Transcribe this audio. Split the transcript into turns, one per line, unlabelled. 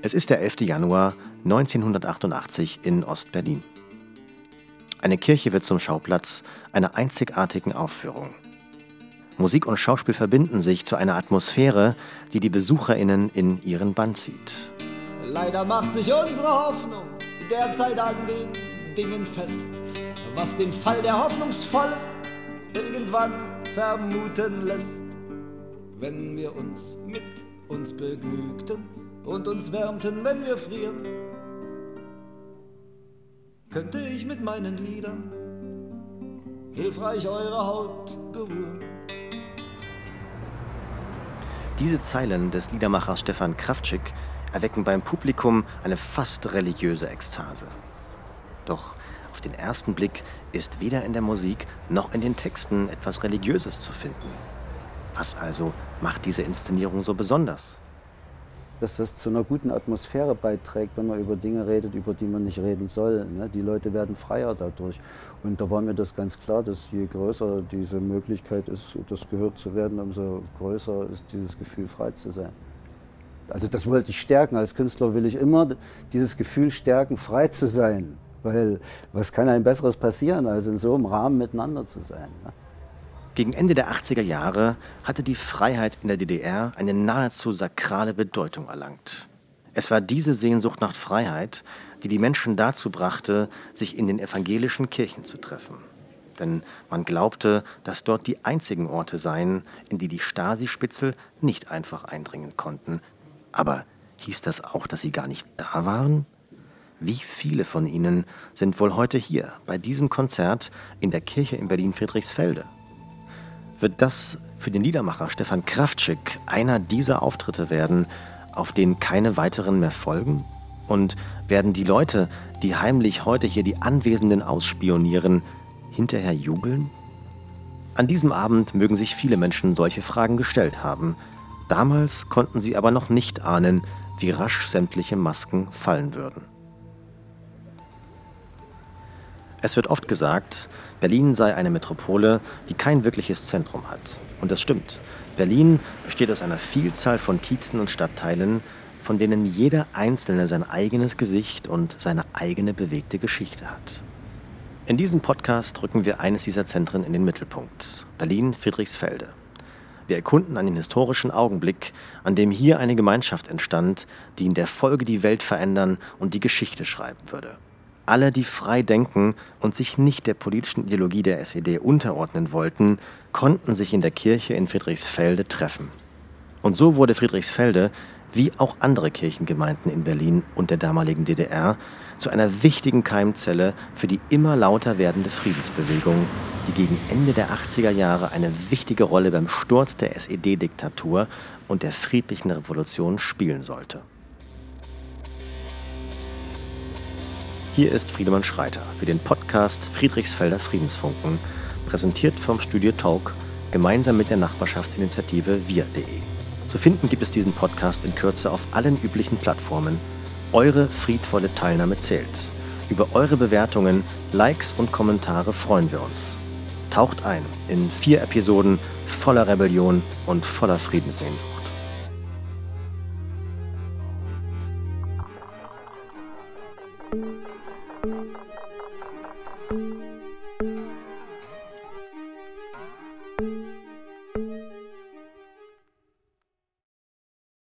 Es ist der 11. Januar 1988 in Ostberlin. Eine Kirche wird zum Schauplatz einer einzigartigen Aufführung. Musik und Schauspiel verbinden sich zu einer Atmosphäre, die die BesucherInnen in ihren Bann zieht.
Leider macht sich unsere Hoffnung derzeit an den Dingen fest, was den Fall der Hoffnungsvollen irgendwann vermuten lässt. Wenn wir uns mit uns begnügten und uns wärmten, wenn wir frieren, könnte ich mit meinen Liedern hilfreich eure Haut berühren.
Diese Zeilen des Liedermachers Stefan Kraftschick erwecken beim Publikum eine fast religiöse Ekstase. Doch auf den ersten Blick ist weder in der Musik noch in den Texten etwas Religiöses zu finden. Was also macht diese Inszenierung so besonders?
Dass das zu einer guten Atmosphäre beiträgt, wenn man über Dinge redet, über die man nicht reden soll. Ne? Die Leute werden freier dadurch. Und da war mir das ganz klar, dass je größer diese Möglichkeit ist, das gehört zu werden, umso größer ist dieses Gefühl, frei zu sein. Also das wollte ich stärken. Als Künstler will ich immer dieses Gefühl stärken, frei zu sein. Weil was kann einem Besseres passieren, als in so einem Rahmen miteinander zu sein. Ne?
Gegen Ende der 80er Jahre hatte die Freiheit in der DDR eine nahezu sakrale Bedeutung erlangt. Es war diese Sehnsucht nach Freiheit, die die Menschen dazu brachte, sich in den evangelischen Kirchen zu treffen. Denn man glaubte, dass dort die einzigen Orte seien, in die die Stasi-Spitzel nicht einfach eindringen konnten. Aber hieß das auch, dass sie gar nicht da waren? Wie viele von ihnen sind wohl heute hier bei diesem Konzert in der Kirche in Berlin-Friedrichsfelde? Wird das für den Liedermacher Stefan Kraftschick einer dieser Auftritte werden, auf denen keine weiteren mehr folgen? Und werden die Leute, die heimlich heute hier die Anwesenden ausspionieren, hinterher jubeln? An diesem Abend mögen sich viele Menschen solche Fragen gestellt haben. Damals konnten sie aber noch nicht ahnen, wie rasch sämtliche Masken fallen würden. Es wird oft gesagt, Berlin sei eine Metropole, die kein wirkliches Zentrum hat. Und das stimmt. Berlin besteht aus einer Vielzahl von Kiezen und Stadtteilen, von denen jeder einzelne sein eigenes Gesicht und seine eigene bewegte Geschichte hat. In diesem Podcast rücken wir eines dieser Zentren in den Mittelpunkt, Berlin-Friedrichsfelde. Wir erkunden einen historischen Augenblick, an dem hier eine Gemeinschaft entstand, die in der Folge die Welt verändern und die Geschichte schreiben würde alle, die frei denken und sich nicht der politischen Ideologie der SED unterordnen wollten, konnten sich in der Kirche in Friedrichsfelde treffen. Und so wurde Friedrichsfelde, wie auch andere Kirchengemeinden in Berlin und der damaligen DDR, zu einer wichtigen Keimzelle für die immer lauter werdende Friedensbewegung, die gegen Ende der 80er Jahre eine wichtige Rolle beim Sturz der SED-Diktatur und der friedlichen Revolution spielen sollte. Hier ist Friedemann Schreiter für den Podcast Friedrichsfelder Friedensfunken, präsentiert vom Studio Talk gemeinsam mit der Nachbarschaftsinitiative wir.de. Zu finden gibt es diesen Podcast in Kürze auf allen üblichen Plattformen. Eure friedvolle Teilnahme zählt. Über eure Bewertungen, Likes und Kommentare freuen wir uns. Taucht ein in vier Episoden voller Rebellion und voller Friedenssehnsucht.